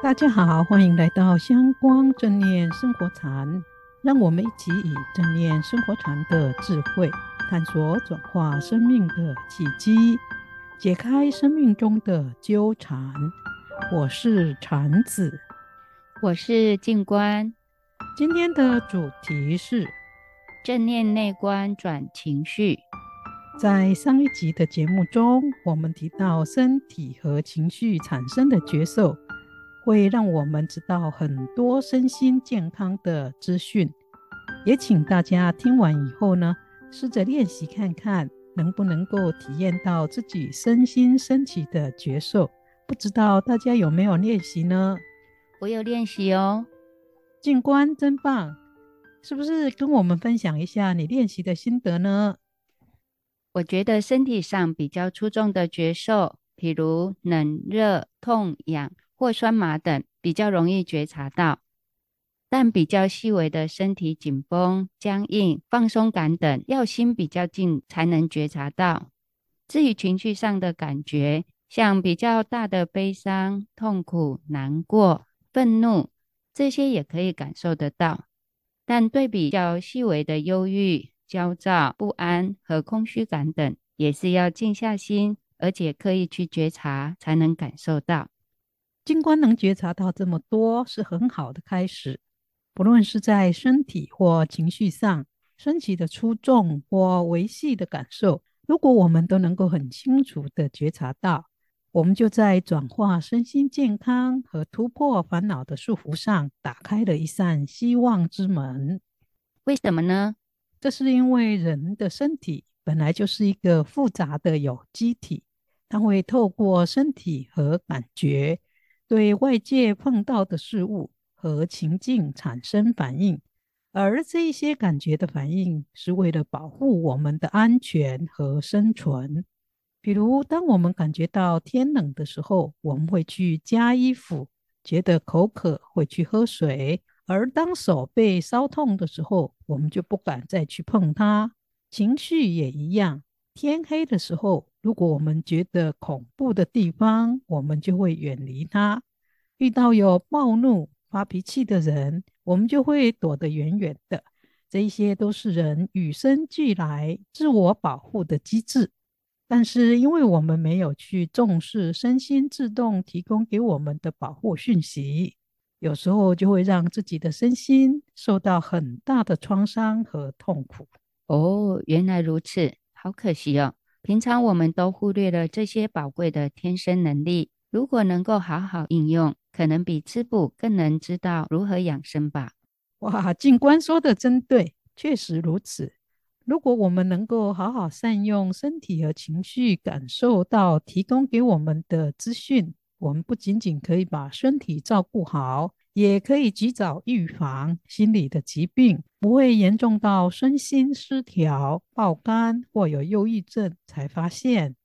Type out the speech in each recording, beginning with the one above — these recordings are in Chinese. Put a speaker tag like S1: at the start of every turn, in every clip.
S1: 大家好，欢迎来到香光正念生活禅，让我们一起以正念生活禅的智慧，探索转化生命的契机，解开生命中的纠缠。我是禅子，
S2: 我是静观。
S1: 今天的主题是
S2: 正念内观转情绪。
S1: 在上一集的节目中，我们提到身体和情绪产生的觉受，会让我们知道很多身心健康的资讯。也请大家听完以后呢，试着练习看看，能不能够体验到自己身心升起的觉受。不知道大家有没有练习呢？
S2: 我有练习哦，
S1: 静观真棒，是不是跟我们分享一下你练习的心得呢？
S2: 我觉得身体上比较出众的觉受，譬如冷、热、痛、痒或酸麻等，比较容易觉察到；但比较细微的身体紧绷、僵硬、放松感等，要心比较静才能觉察到。至于情绪上的感觉，像比较大的悲伤、痛苦、难过、愤怒，这些也可以感受得到；但对比较细微的忧郁。焦躁、不安和空虚感等，也是要静下心，而且刻意去觉察，才能感受到。
S1: 静观能觉察到这么多，是很好的开始。不论是在身体或情绪上，升起的出众或维系的感受，如果我们都能够很清楚的觉察到，我们就在转化身心健康和突破烦恼的束缚上，打开了一扇希望之门。
S2: 为什么呢？
S1: 这是因为人的身体本来就是一个复杂的有机体，它会透过身体和感觉，对外界碰到的事物和情境产生反应，而这一些感觉的反应是为了保护我们的安全和生存。比如，当我们感觉到天冷的时候，我们会去加衣服；觉得口渴，会去喝水。而当手被烧痛的时候，我们就不敢再去碰它。情绪也一样，天黑的时候，如果我们觉得恐怖的地方，我们就会远离它。遇到有暴怒、发脾气的人，我们就会躲得远远的。这一些都是人与生俱来自我保护的机制。但是，因为我们没有去重视身心自动提供给我们的保护讯息。有时候就会让自己的身心受到很大的创伤和痛苦。
S2: 哦，原来如此，好可惜哦。平常我们都忽略了这些宝贵的天生能力，如果能够好好应用，可能比吃补更能知道如何养生吧。
S1: 哇，静观说的真对，确实如此。如果我们能够好好善用身体和情绪，感受到提供给我们的资讯。我们不仅仅可以把身体照顾好，也可以及早预防心理的疾病，不会严重到身心失调、爆肝或有忧郁症才发现。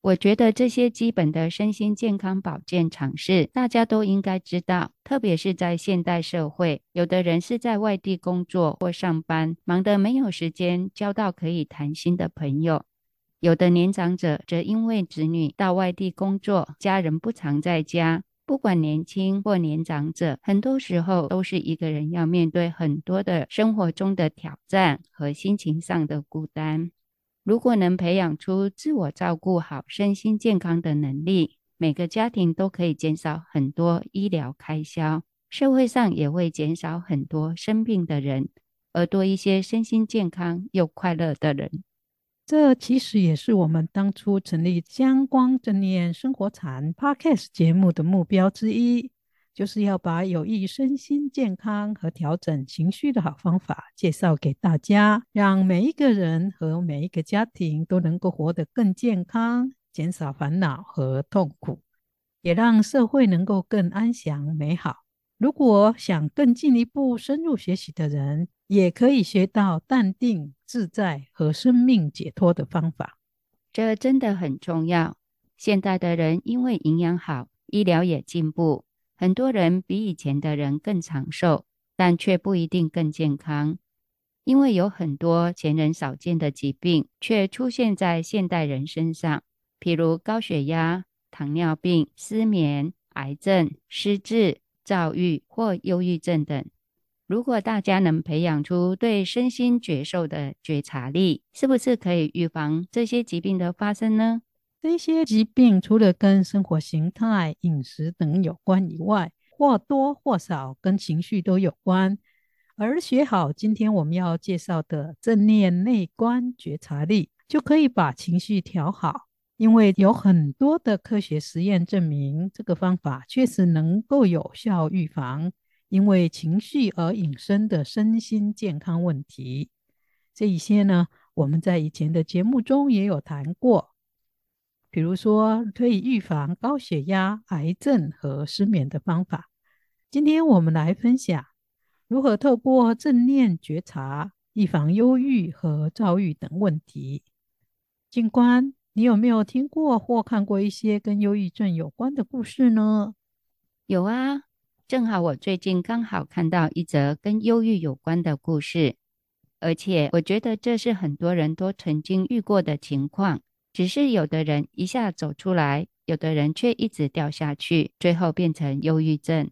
S2: 我觉得这些基本的身心健康保健常识，大家都应该知道。特别是在现代社会，有的人是在外地工作或上班，忙得没有时间交到可以谈心的朋友。有的年长者则因为子女到外地工作，家人不常在家。不管年轻或年长者，很多时候都是一个人要面对很多的生活中的挑战和心情上的孤单。如果能培养出自我照顾好身心健康的能力，每个家庭都可以减少很多医疗开销，社会上也会减少很多生病的人，而多一些身心健康又快乐的人。
S1: 这其实也是我们当初成立香光正念生活禅 Podcast 节目的目标之一，就是要把有益身心健康和调整情绪的好方法介绍给大家，让每一个人和每一个家庭都能够活得更健康，减少烦恼和痛苦，也让社会能够更安详美好。如果想更进一步深入学习的人，也可以学到淡定。自在和生命解脱的方法，
S2: 这真的很重要。现代的人因为营养好，医疗也进步，很多人比以前的人更长寿，但却不一定更健康。因为有很多前人少见的疾病，却出现在现代人身上，譬如高血压、糖尿病、失眠、癌症、失智、躁郁或忧郁症等。如果大家能培养出对身心觉受的觉察力，是不是可以预防这些疾病的发生呢？
S1: 这些疾病除了跟生活形态、饮食等有关以外，或多或少跟情绪都有关。而学好今天我们要介绍的正念内观觉察力，就可以把情绪调好。因为有很多的科学实验证明，这个方法确实能够有效预防。因为情绪而引申的身心健康问题，这一些呢，我们在以前的节目中也有谈过。比如说，可以预防高血压、癌症和失眠的方法。今天我们来分享如何透过正念觉察，预防忧郁和躁郁等问题。静观，你有没有听过或看过一些跟忧郁症有关的故事呢？
S2: 有啊。正好我最近刚好看到一则跟忧郁有关的故事，而且我觉得这是很多人都曾经遇过的情况，只是有的人一下走出来，有的人却一直掉下去，最后变成忧郁症。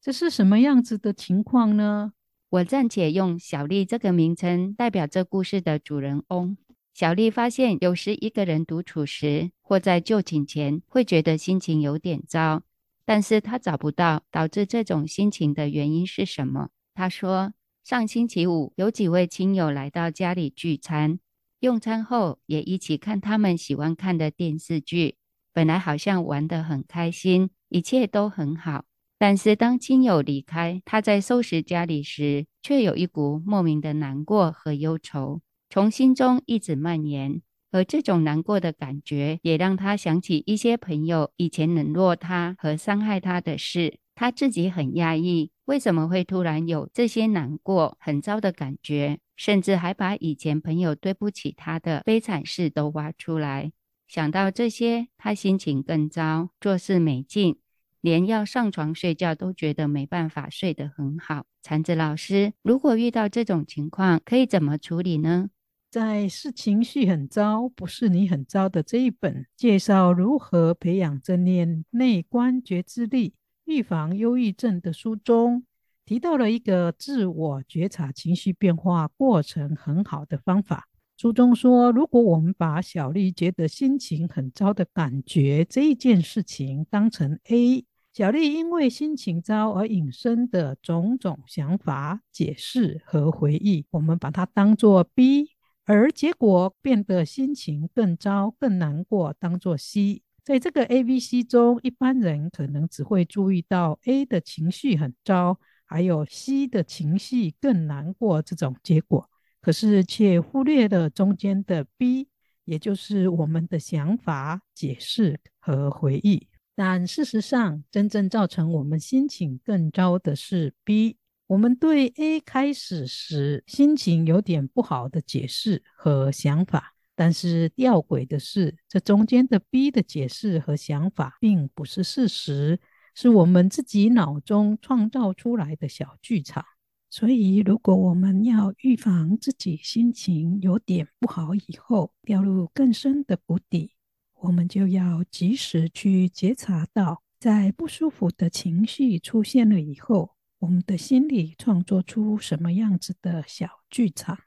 S1: 这是什么样子的情况呢？
S2: 我暂且用小丽这个名称代表这故事的主人翁。小丽发现，有时一个人独处时，或在就寝前，会觉得心情有点糟。但是他找不到导致这种心情的原因是什么。他说，上星期五有几位亲友来到家里聚餐，用餐后也一起看他们喜欢看的电视剧。本来好像玩得很开心，一切都很好。但是当亲友离开，他在收拾家里时，却有一股莫名的难过和忧愁从心中一直蔓延。而这种难过的感觉，也让他想起一些朋友以前冷落他和伤害他的事。他自己很压抑，为什么会突然有这些难过、很糟的感觉？甚至还把以前朋友对不起他的悲惨事都挖出来。想到这些，他心情更糟，做事没劲，连要上床睡觉都觉得没办法睡得很好。禅子老师，如果遇到这种情况，可以怎么处理呢？
S1: 在《是情绪很糟，不是你很糟》的这一本介绍如何培养正念内观觉知力、预防忧郁症的书中，提到了一个自我觉察情绪变化过程很好的方法。书中说，如果我们把小丽觉得心情很糟的感觉这一件事情当成 A，小丽因为心情糟而引申的种种想法、解释和回忆，我们把它当作 B。而结果变得心情更糟、更难过，当作 C。在这个 A、B、C 中，一般人可能只会注意到 A 的情绪很糟，还有 C 的情绪更难过这种结果，可是却忽略了中间的 B，也就是我们的想法、解释和回忆。但事实上，真正造成我们心情更糟的是 B。我们对 A 开始时心情有点不好的解释和想法，但是吊诡的是，这中间的 B 的解释和想法并不是事实，是我们自己脑中创造出来的小剧场。所以，如果我们要预防自己心情有点不好以后掉入更深的谷底，我们就要及时去觉察到，在不舒服的情绪出现了以后。我们的心里创作出什么样子的小剧场？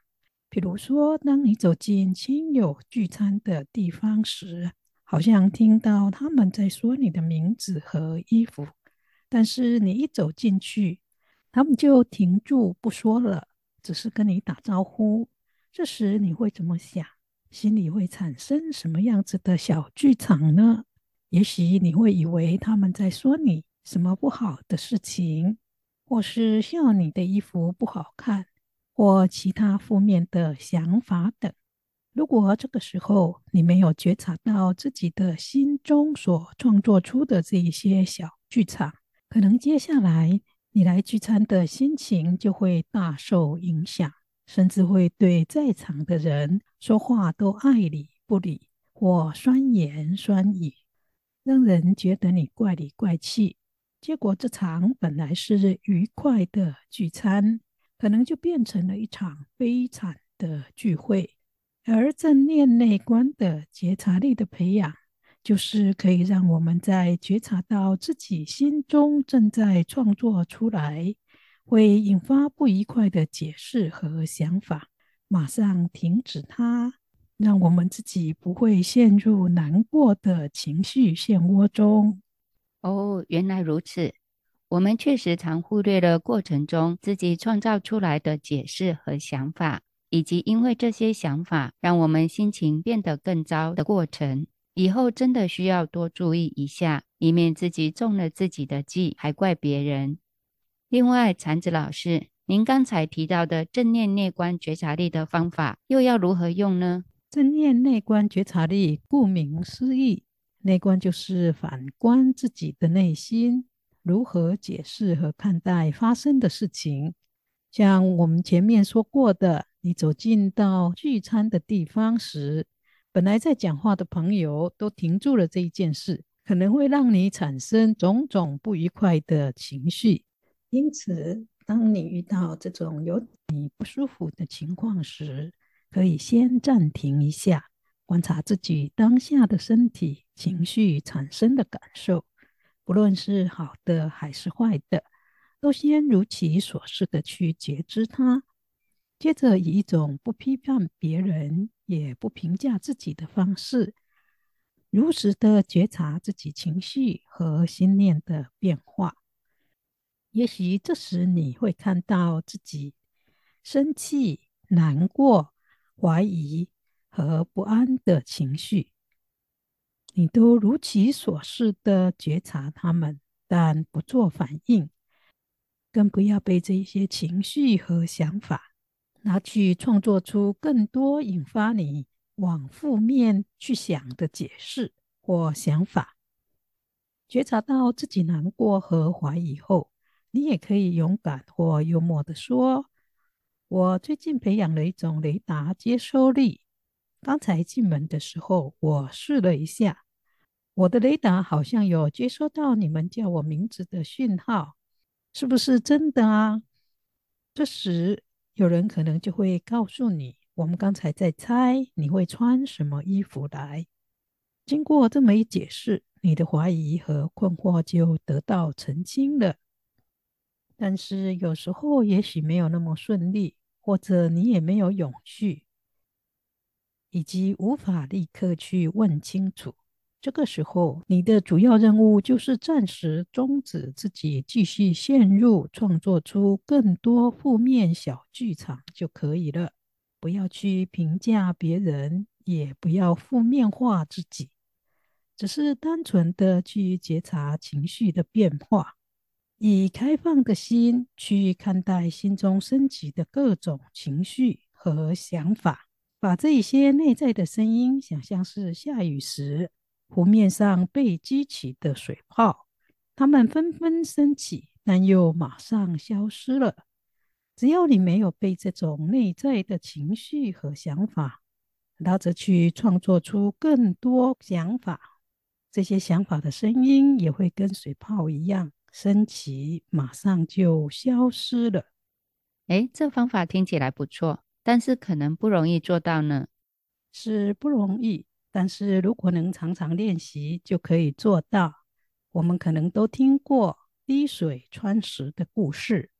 S1: 比如说，当你走进亲友聚餐的地方时，好像听到他们在说你的名字和衣服，但是你一走进去，他们就停住不说了，只是跟你打招呼。这时你会怎么想？心里会产生什么样子的小剧场呢？也许你会以为他们在说你什么不好的事情。或是笑你的衣服不好看，或其他负面的想法等。如果这个时候你没有觉察到自己的心中所创作出的这一些小剧场，可能接下来你来聚餐的心情就会大受影响，甚至会对在场的人说话都爱理不理，或酸言酸语，让人觉得你怪里怪气。结果，这场本来是愉快的聚餐，可能就变成了一场悲惨的聚会。而正念内观的觉察力的培养，就是可以让我们在觉察到自己心中正在创作出来，会引发不愉快的解释和想法，马上停止它，让我们自己不会陷入难过的情绪漩涡中。
S2: 哦，原来如此。我们确实常忽略了过程中自己创造出来的解释和想法，以及因为这些想法让我们心情变得更糟的过程。以后真的需要多注意一下，以免自己中了自己的计，还怪别人。另外，禅子老师，您刚才提到的正念内观觉察力的方法，又要如何用呢？
S1: 正念内观觉察力，顾名思义，内观就是反观自己的内心，如何解释和看待发生的事情。像我们前面说过的，你走进到聚餐的地方时，本来在讲话的朋友都停住了这一件事，可能会让你产生种种不愉快的情绪。因此，当你遇到这种有你不舒服的情况时，可以先暂停一下，观察自己当下的身体、情绪产生的感受，不论是好的还是坏的，都先如其所示的去觉知它。接着以一种不批判别人，也不评价自己的方式，如实的觉察自己情绪和心念的变化。也许这时你会看到自己生气、难过、怀疑和不安的情绪，你都如其所示的觉察他们，但不做反应，更不要被这些情绪和想法。拿去创作出更多引发你往负面去想的解释或想法。觉察到自己难过和怀疑后，你也可以勇敢或幽默的说：“我最近培养了一种雷达接收力。刚才进门的时候，我试了一下，我的雷达好像有接收到你们叫我名字的讯号，是不是真的啊？”这时，有人可能就会告诉你，我们刚才在猜你会穿什么衣服来。经过这么一解释，你的怀疑和困惑就得到澄清了。但是有时候也许没有那么顺利，或者你也没有勇气，以及无法立刻去问清楚。这个时候，你的主要任务就是暂时终止自己继续陷入创作出更多负面小剧场就可以了。不要去评价别人，也不要负面化自己，只是单纯的去觉察情绪的变化，以开放的心去看待心中升起的各种情绪和想法，把这些内在的声音想象是下雨时。湖面上被激起的水泡，它们纷纷升起，但又马上消失了。只要你没有被这种内在的情绪和想法拉着去创作出更多想法，这些想法的声音也会跟水泡一样升起，马上就消失了。
S2: 诶，这方法听起来不错，但是可能不容易做到呢。
S1: 是不容易。但是如果能常常练习，就可以做到。我们可能都听过滴水穿石的故事。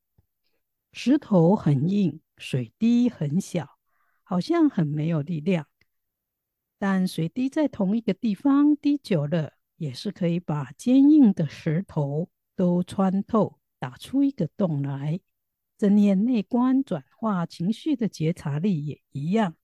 S1: 石头很硬，水滴很小，好像很没有力量。但水滴在同一个地方滴久了，也是可以把坚硬的石头都穿透，打出一个洞来。正念内观转化情绪的觉察力也一样。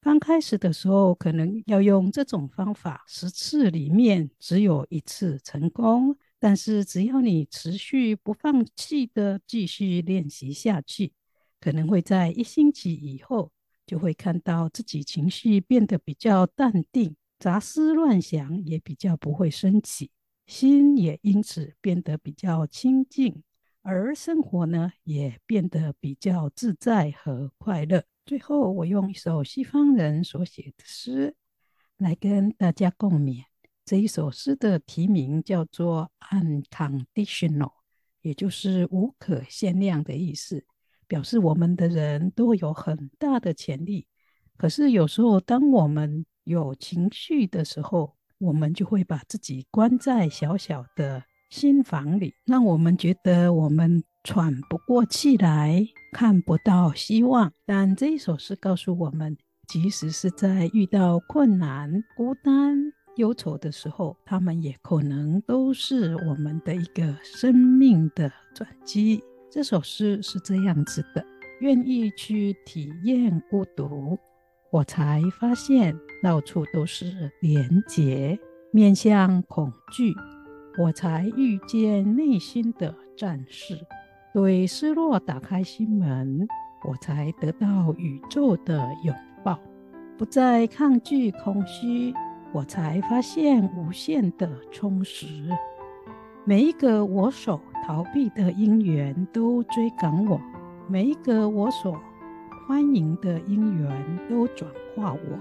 S1: 刚开始的时候，可能要用这种方法，十次里面只有一次成功。但是只要你持续不放弃的继续练习下去，可能会在一星期以后，就会看到自己情绪变得比较淡定，杂思乱想也比较不会升起，心也因此变得比较清净，而生活呢，也变得比较自在和快乐。最后，我用一首西方人所写的诗来跟大家共勉。这一首诗的题名叫做 “Unconditional”，也就是无可限量的意思，表示我们的人都有很大的潜力。可是有时候，当我们有情绪的时候，我们就会把自己关在小小的心房里，让我们觉得我们喘不过气来，看不到希望。但这一首诗告诉我们，即使是在遇到困难、孤单、忧愁的时候，他们也可能都是我们的一个生命的转机。这首诗是这样子的：愿意去体验孤独，我才发现到处都是连结；面向恐惧，我才遇见内心的战士；对失落打开心门，我才得到宇宙的拥抱；不再抗拒空虚，我才发现无限的充实。每一个我所逃避的因缘都追赶我，每一个我所欢迎的因缘都转化我，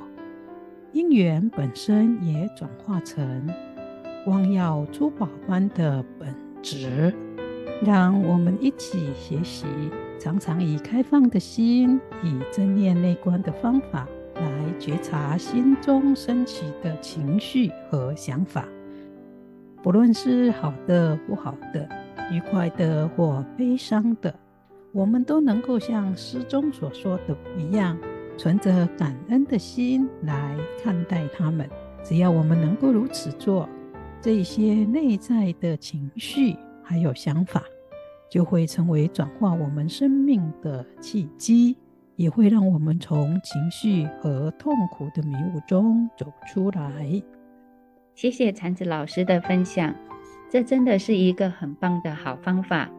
S1: 因缘本身也转化成光耀珠宝般的本质。让我们一起学习，常常以开放的心，以正念内观的方法来觉察心中升起的情绪和想法。不论是好的、不好的、愉快的或悲伤的，我们都能够像诗中所说的一样，存着感恩的心来看待它们。只要我们能够如此做，这些内在的情绪还有想法，就会成为转化我们生命的契机，也会让我们从情绪和痛苦的迷雾中走出来。
S2: 谢谢禅子老师的分享，这真的是一个很棒的好方法。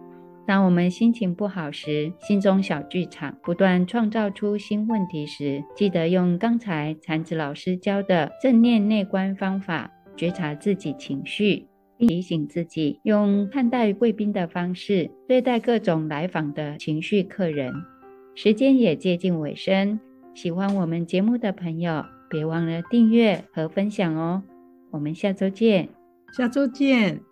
S2: 当我们心情不好时，心中小剧场不断创造出新问题时，记得用刚才禅子老师教的正念内观方法，觉察自己情绪，并提醒自己用看待贵宾的方式对待各种来访的情绪客人。时间也接近尾声，喜欢我们节目的朋友，别忘了订阅和分享哦。我们下周见，
S1: 下周见。